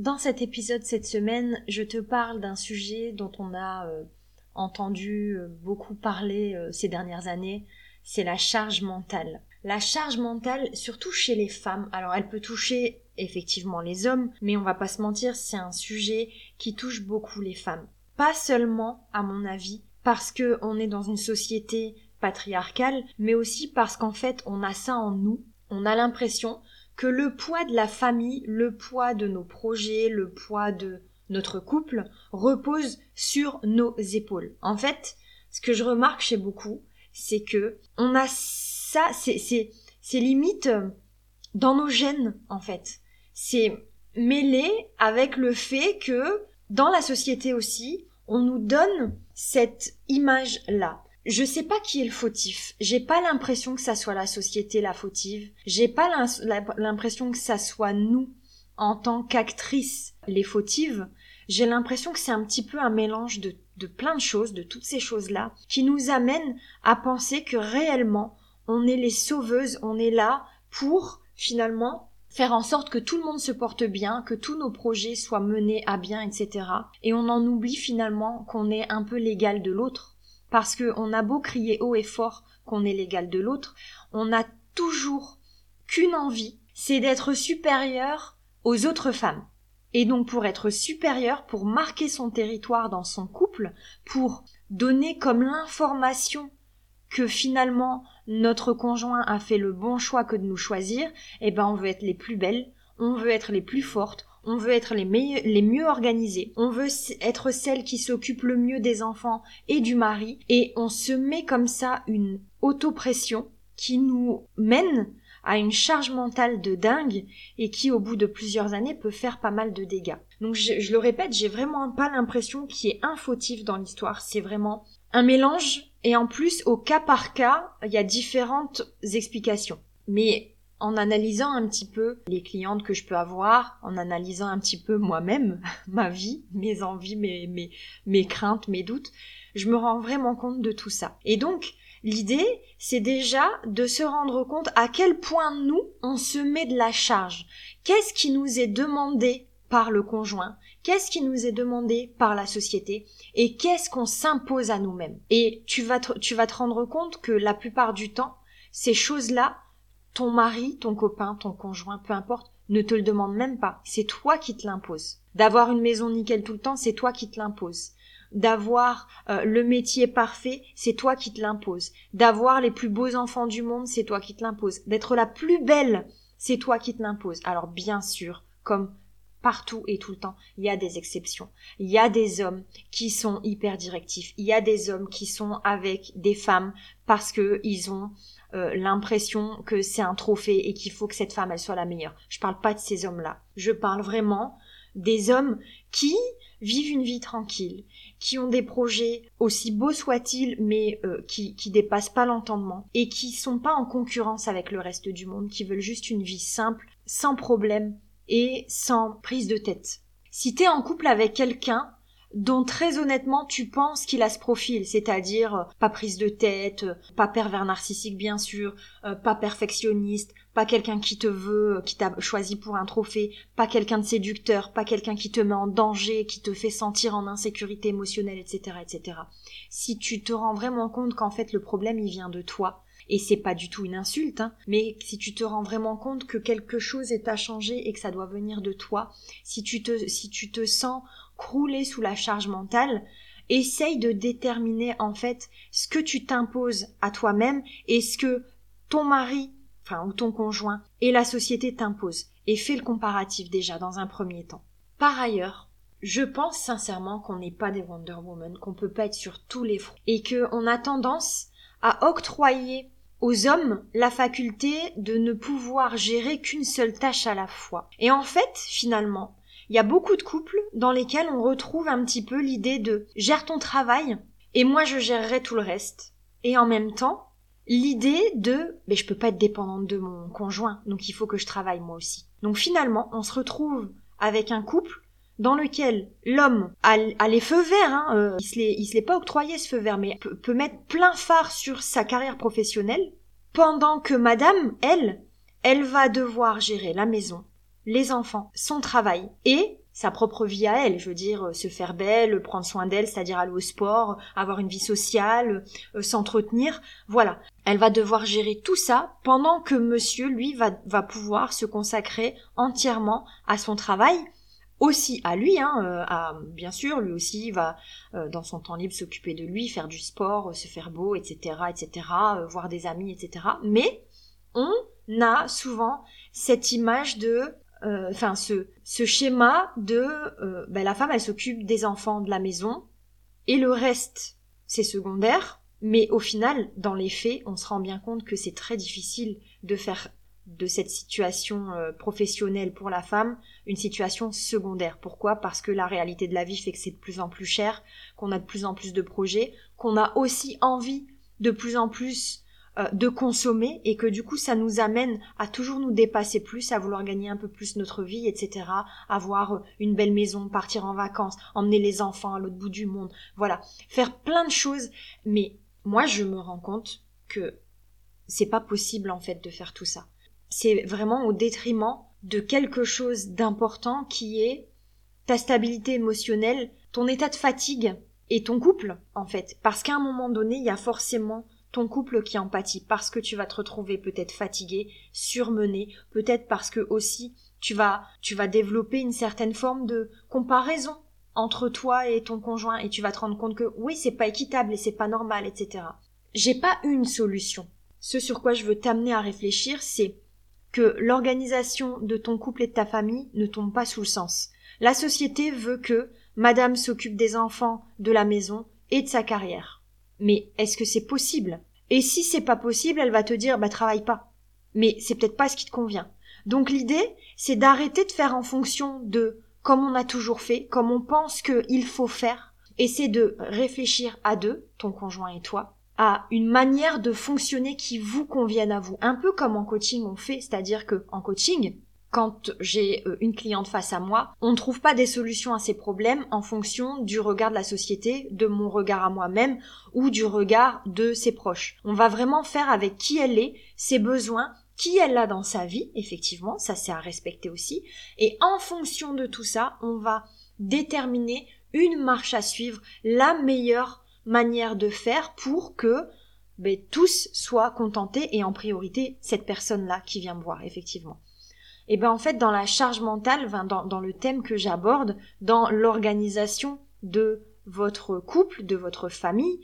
Dans cet épisode cette semaine, je te parle d'un sujet dont on a euh, entendu euh, beaucoup parler euh, ces dernières années, c'est la charge mentale. La charge mentale, surtout chez les femmes, alors elle peut toucher effectivement les hommes, mais on va pas se mentir, c'est un sujet qui touche beaucoup les femmes. Pas seulement, à mon avis, parce que on est dans une société patriarcale, mais aussi parce qu'en fait on a ça en nous. On a l'impression que le poids de la famille, le poids de nos projets, le poids de notre couple repose sur nos épaules. En fait, ce que je remarque chez beaucoup, c'est que on a ça, c'est, limite euh, dans nos gènes, en fait. C'est mêlé avec le fait que dans la société aussi, on nous donne cette image-là je sais pas qui est le fautif. J'ai pas l'impression que ça soit la société la fautive. J'ai pas l'impression que ça soit nous, en tant qu'actrices, les fautives. J'ai l'impression que c'est un petit peu un mélange de, plein de choses, de toutes ces choses-là, qui nous amènent à penser que réellement, on est les sauveuses, on est là pour, finalement, faire en sorte que tout le monde se porte bien, que tous nos projets soient menés à bien, etc. Et on en oublie finalement qu'on est un peu l'égal de l'autre parce qu'on a beau crier haut et fort qu'on est l'égal de l'autre, on n'a toujours qu'une envie, c'est d'être supérieur aux autres femmes. Et donc pour être supérieur, pour marquer son territoire dans son couple, pour donner comme l'information que finalement notre conjoint a fait le bon choix que de nous choisir, eh ben on veut être les plus belles, on veut être les plus fortes, on veut être les, mieux organisés, on veut être celle qui s'occupe le mieux des enfants et du mari, et on se met comme ça une autopression qui nous mène à une charge mentale de dingue et qui au bout de plusieurs années peut faire pas mal de dégâts. Donc je, le répète, j'ai vraiment pas l'impression qu'il y ait un fautif dans l'histoire, c'est vraiment un mélange et en plus au cas par cas, il y a différentes explications. Mais en analysant un petit peu les clientes que je peux avoir, en analysant un petit peu moi-même, ma vie, mes envies, mes, craintes, mes doutes, je me rends vraiment compte de tout ça. Et donc, l'idée, c'est déjà de se rendre compte à quel point nous, on se met de la charge. Qu'est-ce qui nous est demandé par le conjoint? Qu'est-ce qui nous est demandé par la société? Et qu'est-ce qu'on s'impose à nous-mêmes? Et tu tu vas te rendre compte que la plupart du temps, ces choses-là, ton mari, ton copain, ton conjoint, peu importe, ne te le demande même pas. C'est toi qui te l'imposes. D'avoir une maison nickel tout le temps, c'est toi qui te l'imposes. D'avoir euh, le métier parfait, c'est toi qui te l'imposes. D'avoir les plus beaux enfants du monde, c'est toi qui te l'imposes. D'être la plus belle, c'est toi qui te l'imposes. Alors bien sûr, comme partout et tout le temps, il y a des exceptions. Il y a des hommes qui sont hyper directifs. Il y a des hommes qui sont avec des femmes parce que ils ont euh, l'impression que c'est un trophée et qu'il faut que cette femme elle soit la meilleure. Je parle pas de ces hommes-là. Je parle vraiment des hommes qui vivent une vie tranquille, qui ont des projets aussi beaux soient-ils, mais euh, qui, qui dépassent pas l'entendement et qui sont pas en concurrence avec le reste du monde, qui veulent juste une vie simple, sans problème et sans prise de tête. Si t'es en couple avec quelqu'un dont très honnêtement tu penses qu'il a ce profil, c'est-à-dire euh, pas prise de tête, euh, pas pervers narcissique bien sûr, euh, pas perfectionniste, pas quelqu'un qui te veut, qui t'a choisi pour un trophée, pas quelqu'un de séducteur, pas quelqu'un qui te met en danger, qui te fait sentir en insécurité émotionnelle, etc., etc. Si tu te rends vraiment compte qu'en fait le problème il vient de toi, et c'est pas du tout une insulte, hein, mais si tu te rends vraiment compte que quelque chose est à changer et que ça doit venir de toi, si tu te, si tu te sens crouler sous la charge mentale, essaye de déterminer en fait ce que tu t'imposes à toi-même et ce que ton mari, enfin ou ton conjoint et la société t'imposent et fais le comparatif déjà dans un premier temps. Par ailleurs, je pense sincèrement qu'on n'est pas des Wonder Woman, qu'on peut pas être sur tous les fronts et qu'on a tendance à octroyer aux hommes la faculté de ne pouvoir gérer qu'une seule tâche à la fois. Et en fait, finalement, il y a beaucoup de couples dans lesquels on retrouve un petit peu l'idée de gère ton travail et moi je gérerai tout le reste. Et en même temps, l'idée de mais je peux pas être dépendante de mon conjoint, donc il faut que je travaille moi aussi. Donc finalement, on se retrouve avec un couple dans lequel l'homme a, les feux verts, hein, euh, il se il se l'est pas octroyé ce feu vert, mais peut, peut mettre plein phare sur sa carrière professionnelle, pendant que madame, elle, elle va devoir gérer la maison, les enfants, son travail et sa propre vie à elle, je veux dire, euh, se faire belle, prendre soin d'elle, c'est-à-dire aller au sport, avoir une vie sociale, euh, s'entretenir, voilà. Elle va devoir gérer tout ça pendant que monsieur, lui, va, pouvoir se consacrer entièrement à son travail, aussi à lui, hein, euh, bien sûr, lui aussi va dans son temps libre s'occuper de lui, faire du sport, se faire beau, etc., etc., voir des amis, etc. Mais on a souvent cette image de enfin ce, schéma de euh, ben, la femme elle s'occupe des enfants de la maison et le reste c'est secondaire mais au final dans les faits on se rend bien compte que c'est très difficile de faire de cette situation euh, professionnelle pour la femme une situation secondaire. Pourquoi? Parce que la réalité de la vie fait que c'est de plus en plus cher, qu'on a de plus en plus de projets, qu'on a aussi envie de plus en plus euh, de consommer et que du coup ça nous amène à toujours nous dépasser plus, à vouloir gagner un peu plus notre vie, etc. Avoir euh, une belle maison, partir en vacances, emmener les enfants à l'autre bout du monde, voilà, faire plein de choses. Mais moi je me rends compte que c'est pas possible en fait de faire tout ça. C'est vraiment au détriment de quelque chose d'important qui est ta stabilité émotionnelle, ton état de fatigue et ton couple en fait. Parce qu'à un moment donné, il y a forcément ton couple qui empathie parce que tu vas te retrouver peut-être fatigué, surmené, peut-être parce que aussi tu vas tu vas développer une certaine forme de comparaison entre toi et ton conjoint et tu vas te rendre compte que oui c'est pas équitable et c'est pas normal etc. J'ai pas une solution. Ce sur quoi je veux t'amener à réfléchir c'est que l'organisation de ton couple et de ta famille ne tombe pas sous le sens. La société veut que madame s'occupe des enfants, de la maison et de sa carrière. Mais est-ce que c'est possible? Et si c'est pas possible, elle va te dire bah travaille pas. Mais c'est peut-être pas ce qui te convient. Donc l'idée, c'est d'arrêter de faire en fonction de comme on a toujours fait, comme on pense qu'il faut faire, et c'est de réfléchir à deux, ton conjoint et toi, à une manière de fonctionner qui vous convienne à vous. Un peu comme en coaching on fait, c'est-à-dire que en coaching, quand j'ai euh, une cliente face à moi, on ne trouve pas des solutions à ces problèmes en fonction du regard de la société, de mon regard à moi-même ou du regard de ses proches. On va vraiment faire avec qui elle est, ses besoins, qui elle a dans sa vie, effectivement, ça c'est à respecter aussi, et en fonction de tout ça, on va déterminer une marche à suivre, la meilleure manière de faire pour que ben, tous soient contentés et en priorité cette personne-là qui vient me voir, effectivement et ben en fait dans la charge mentale, dans, dans le thème que j'aborde, dans l'organisation de votre couple, de votre famille,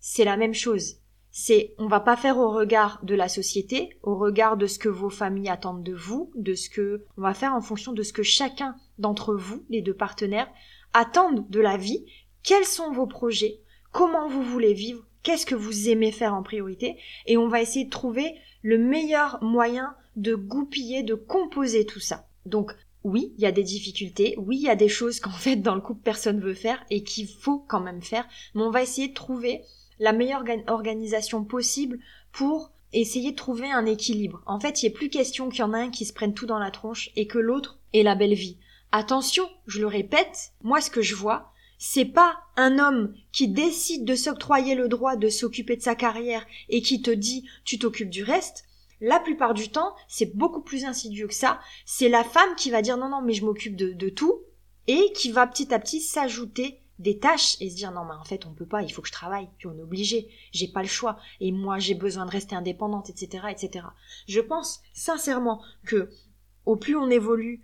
c'est la même chose. C'est on va pas faire au regard de la société, au regard de ce que vos familles attendent de vous, de ce que on va faire en fonction de ce que chacun d'entre vous, les deux partenaires, attendent de la vie, quels sont vos projets, comment vous voulez vivre, qu'est-ce que vous aimez faire en priorité, et on va essayer de trouver le meilleur moyen de goupiller, de composer tout ça. Donc oui, il y a des difficultés, oui, il y a des choses qu'en fait dans le couple personne veut faire et qu'il faut quand même faire, mais on va essayer de trouver la meilleure organisation possible pour essayer de trouver un équilibre. En fait, il n'est plus question qu'il y en a un qui se prenne tout dans la tronche et que l'autre ait la belle vie. Attention, je le répète, moi ce que je vois, c'est pas un homme qui décide de s'octroyer le droit de s'occuper de sa carrière et qui te dit tu t'occupes du reste, la plupart du temps, c'est beaucoup plus insidieux que ça. C'est la femme qui va dire non, non, mais je m'occupe de, tout et qui va petit à petit s'ajouter des tâches et se dire non mais en fait on peut pas il faut que je travaille puis on est obligé j'ai pas le choix et moi j'ai besoin de rester indépendante etc etc je pense sincèrement que au plus on évolue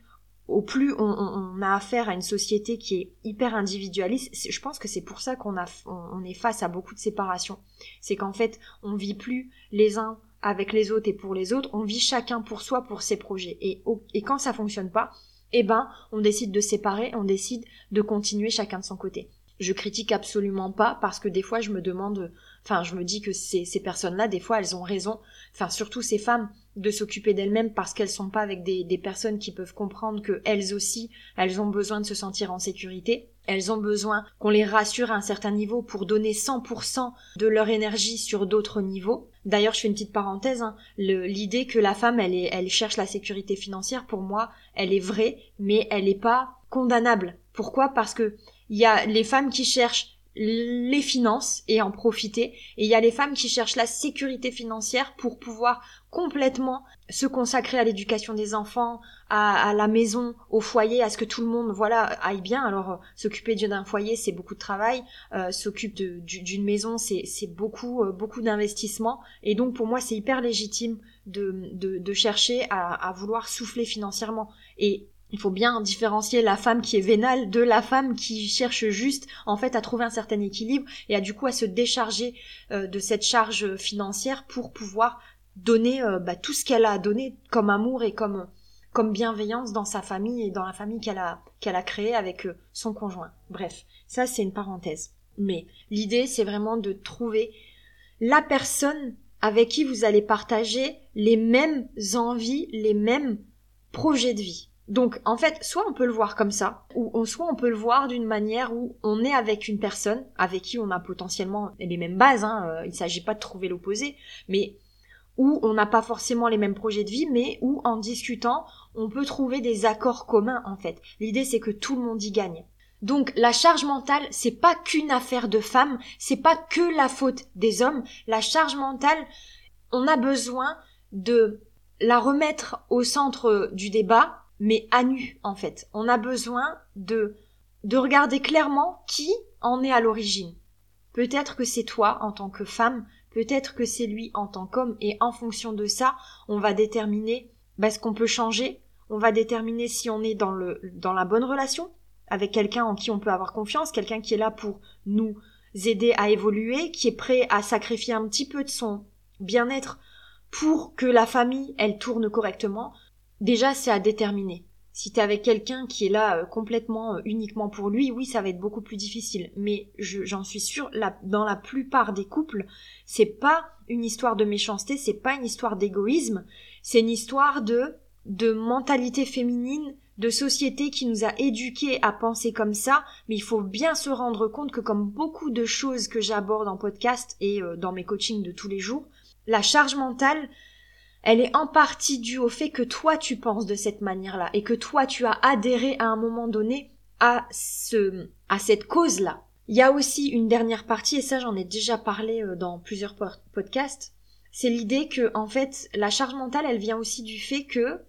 au plus on, a affaire à une société qui est hyper individualiste, je pense que c'est pour ça qu'on on est face à beaucoup de séparations. C'est qu'en fait, on vit plus les uns avec les autres et pour les autres, on vit chacun pour soi, pour ses projets. Et, quand ça fonctionne pas, eh ben, on décide de séparer, on décide de continuer chacun de son côté. Je critique absolument pas parce que des fois je me demande, enfin je me dis que ces, ces personnes-là, des fois elles ont raison, enfin surtout ces femmes, de s'occuper d'elles-mêmes parce qu'elles sont pas avec des, personnes qui peuvent comprendre que elles aussi, elles ont besoin de se sentir en sécurité. Elles ont besoin qu'on les rassure à un certain niveau pour donner 100% de leur énergie sur d'autres niveaux. D'ailleurs, je fais une petite parenthèse. Hein. L'idée que la femme, elle, elle cherche la sécurité financière, pour moi, elle est vraie, mais elle n'est pas condamnable. Pourquoi? Parce que il y a les femmes qui cherchent les finances et en profiter. Et il y a les femmes qui cherchent la sécurité financière pour pouvoir complètement se consacrer à l'éducation des enfants, à, la maison, au foyer, à ce que tout le monde voilà aille bien. Alors euh, s'occuper d'un foyer, c'est beaucoup de travail. Euh, s'occuper d'une maison, c'est beaucoup euh, beaucoup d'investissement. Et donc pour moi, c'est hyper légitime de, de, chercher à, à vouloir souffler financièrement. Et il faut bien différencier la femme qui est vénale de la femme qui cherche juste en fait à trouver un certain équilibre et à du coup à se décharger euh, de cette charge financière pour pouvoir donner euh, bah, tout ce qu'elle a à donner comme amour et comme comme bienveillance dans sa famille et dans la famille qu'elle a qu'elle a créée avec euh, son conjoint. Bref, ça c'est une parenthèse. Mais l'idée c'est vraiment de trouver la personne avec qui vous allez partager les mêmes envies, les mêmes projets de vie. Donc en fait, soit on peut le voir comme ça, ou soit on peut le voir d'une manière où on est avec une personne avec qui on a potentiellement les mêmes bases. Hein, euh, il ne s'agit pas de trouver l'opposé, mais où on n'a pas forcément les mêmes projets de vie, mais où en discutant, on peut trouver des accords communs en fait. L'idée c'est que tout le monde y gagne. Donc la charge mentale, c'est pas qu'une affaire de femmes, c'est pas que la faute des hommes. La charge mentale, on a besoin de la remettre au centre du débat mais à nu en fait. On a besoin de de regarder clairement qui en est à l'origine. Peut-être que c'est toi en tant que femme, peut-être que c'est lui en tant qu'homme, et en fonction de ça, on va déterminer bah, ce qu'on peut changer, on va déterminer si on est dans le dans la bonne relation avec quelqu'un en qui on peut avoir confiance, quelqu'un qui est là pour nous aider à évoluer, qui est prêt à sacrifier un petit peu de son bien-être pour que la famille elle tourne correctement, Déjà, c'est à déterminer. Si t'es avec quelqu'un qui est là euh, complètement euh, uniquement pour lui, oui, ça va être beaucoup plus difficile. Mais j'en suis sûre, dans la plupart des couples, c'est pas une histoire de méchanceté, c'est pas une histoire d'égoïsme, c'est une histoire de de mentalité féminine, de société qui nous a éduqués à penser comme ça, mais il faut bien se rendre compte que comme beaucoup de choses que j'aborde en podcast et euh, dans mes coachings de tous les jours, la charge mentale, elle est en partie due au fait que toi tu penses de cette manière-là et que toi tu as adhéré à un moment donné à ce à cette cause-là. Il y a aussi une dernière partie et ça j'en ai déjà parlé euh, dans plusieurs podcasts, c'est l'idée que en fait la charge mentale elle vient aussi du fait que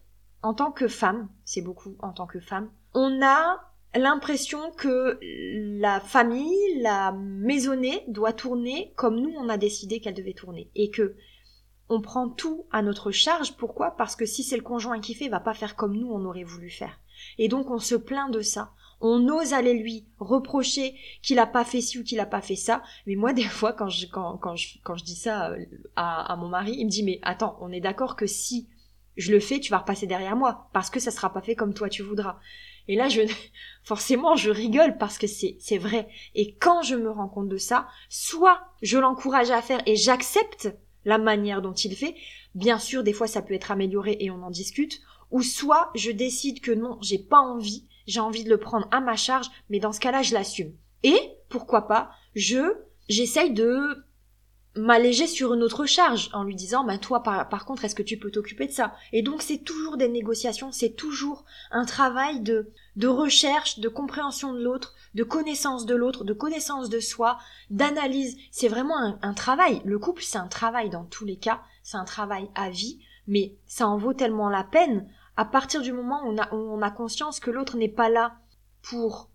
en tant que femme, c'est beaucoup en tant que femme, on a l'impression que la famille, la maisonnée doit tourner comme nous on a décidé qu'elle devait tourner et que on prend tout à notre charge. Pourquoi? Parce que si c'est le conjoint qui fait, il va pas faire comme nous on aurait voulu faire. Et donc on se plaint de ça. On ose aller lui reprocher qu'il a pas fait ci ou qu'il a pas fait ça. Mais moi, des fois, quand je, quand, quand je, quand je dis ça euh, à, à mon mari, il me dit, mais attends, on est d'accord que si je le fais, tu vas repasser derrière moi. Parce que ça sera pas fait comme toi tu voudras. Et là, je, forcément, je rigole parce que c'est, c'est vrai. Et quand je me rends compte de ça, soit je l'encourage à faire et j'accepte la manière dont il fait. Bien sûr, des fois, ça peut être amélioré et on en discute. Ou soit je décide que non, j'ai pas envie, j'ai envie de le prendre à ma charge, mais dans ce cas-là, je l'assume. Et, pourquoi pas, je, j'essaye de m'alléger sur une autre charge en lui disant bah toi par, contre est-ce que tu peux t'occuper de ça? Et donc c'est toujours des négociations c'est toujours un travail de de recherche de compréhension de l'autre de connaissance de l'autre de connaissance de soi d'analyse. C'est vraiment un, travail. Le couple c'est un travail dans tous les cas. C'est un travail à vie. Mais ça en vaut tellement la peine. À partir du moment où on a conscience que l'autre n'est pas là pour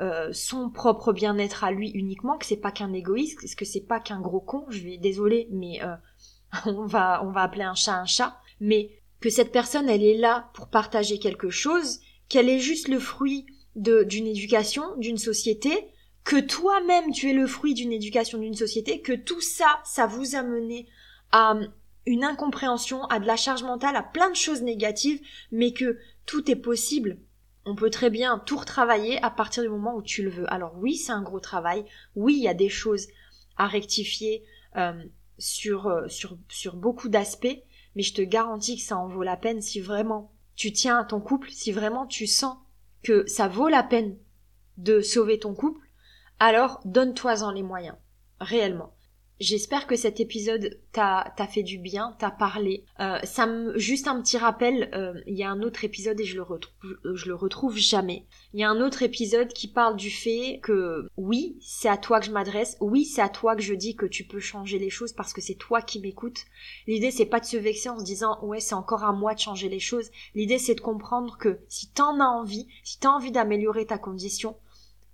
euh, son propre bien-être à lui uniquement, que c'est pas qu'un égoïste, que c'est pas qu'un gros con, je vais désolé, mais euh, on va on va appeler un chat un chat, mais que cette personne elle est là pour partager quelque chose, qu'elle est juste le fruit d'une éducation, d'une société, que toi-même tu es le fruit d'une éducation d'une société, que tout ça ça vous a mené à une incompréhension, à de la charge mentale, à plein de choses négatives, mais que tout est possible on peut très bien tout retravailler à partir du moment où tu le veux. Alors oui, c'est un gros travail. Oui, il y a des choses à rectifier euh, sur, euh, sur beaucoup d'aspects. mais je te garantis que ça en vaut la peine si vraiment tu tiens à ton couple, si vraiment tu sens que ça vaut la peine de sauver ton couple, alors donne-toi-en les moyens, réellement. J'espère que cet épisode t'a fait du bien, t'a parlé. Euh, ça me juste un petit rappel, euh, il y a un autre épisode et je le retrouve, je le retrouve jamais. Il y a un autre épisode qui parle du fait que oui, c'est à toi que je m'adresse, oui, c'est à toi que je dis que tu peux changer les choses parce que c'est toi qui m'écoutes. L'idée c'est pas de se vexer en se disant ouais c'est encore à moi de changer les choses. L'idée c'est de comprendre que si t'en as envie, si t'as envie d'améliorer ta condition,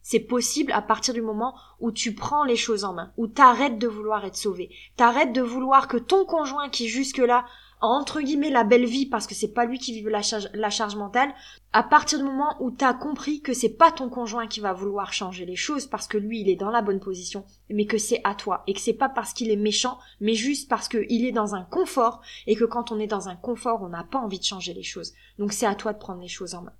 c'est possible à partir du moment où tu prends les choses en main, où t'arrêtes de vouloir être sauvé, t'arrêtes de vouloir que ton conjoint qui jusque-là a entre guillemets la belle vie parce que c'est pas lui qui vive la charge, mentale, à partir du moment où t'as compris que c'est pas ton conjoint qui va vouloir changer les choses parce que lui il est dans la bonne position, mais que c'est à toi et que c'est pas parce qu'il est méchant, mais juste parce qu'il est dans un confort et que quand on est dans un confort on n'a pas envie de changer les choses. Donc c'est à toi de prendre les choses en main.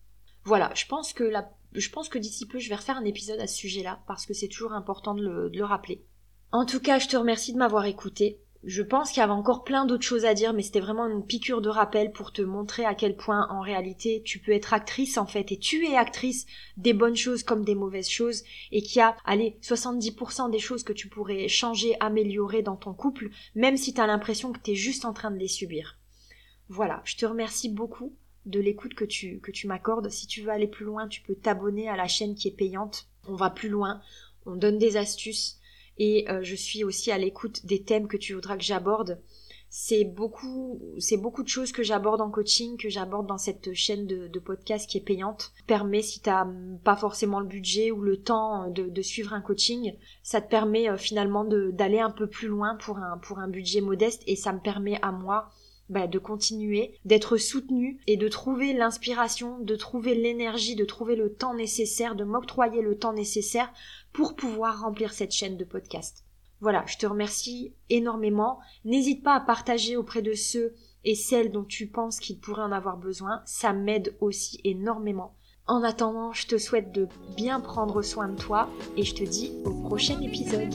Voilà, je pense que la je pense que d'ici peu, je vais refaire un épisode à ce sujet-là, parce que c'est toujours important de le, rappeler. En tout cas, je te remercie de m'avoir écouté. Je pense qu'il y avait encore plein d'autres choses à dire, mais c'était vraiment une piqûre de rappel pour te montrer à quel point, en réalité, tu peux être actrice, en fait, et tu es actrice des bonnes choses comme des mauvaises choses, et qu'il y a, allez, 70% des choses que tu pourrais changer, améliorer dans ton couple, même si tu as l'impression que tu es juste en train de les subir. Voilà, je te remercie beaucoup de l'écoute que tu, que tu m'accordes. Si tu veux aller plus loin, tu peux t'abonner à la chaîne qui est payante. On va plus loin, on donne des astuces et euh, je suis aussi à l'écoute des thèmes que tu voudras que j'aborde. C'est beaucoup, c'est beaucoup de choses que j'aborde en coaching, que j'aborde dans cette chaîne de, podcast qui est payante. Permet, si t'as pas forcément le budget ou le temps de, suivre un coaching, ça te permet euh, finalement d'aller un peu plus loin pour un, pour un budget modeste et ça me permet à moi bah, de continuer, d'être soutenu et de trouver l'inspiration, de trouver l'énergie, de trouver le temps nécessaire, de m'octroyer le temps nécessaire pour pouvoir remplir cette chaîne de podcast. Voilà, je te remercie énormément. N'hésite pas à partager auprès de ceux et celles dont tu penses qu'ils pourraient en avoir besoin. Ça m'aide aussi énormément. En attendant, je te souhaite de bien prendre soin de toi et je te dis au prochain épisode.